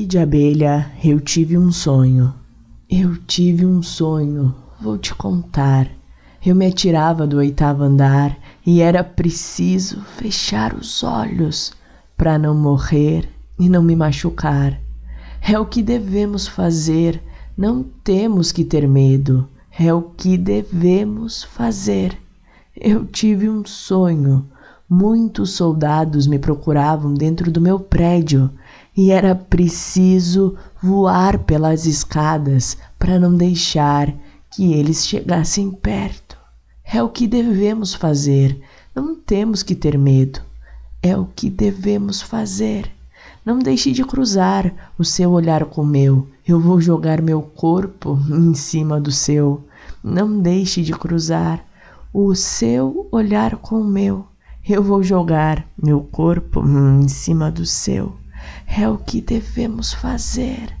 Kid Abelha, eu tive um sonho. Eu tive um sonho, vou te contar. Eu me atirava do oitavo andar e era preciso fechar os olhos para não morrer e não me machucar. É o que devemos fazer, não temos que ter medo. É o que devemos fazer. Eu tive um sonho. Muitos soldados me procuravam dentro do meu prédio e era preciso voar pelas escadas para não deixar que eles chegassem perto. É o que devemos fazer, não temos que ter medo. É o que devemos fazer. Não deixe de cruzar o seu olhar com o meu. Eu vou jogar meu corpo em cima do seu. Não deixe de cruzar o seu olhar com o meu. Eu vou jogar meu corpo em cima do seu. É o que devemos fazer.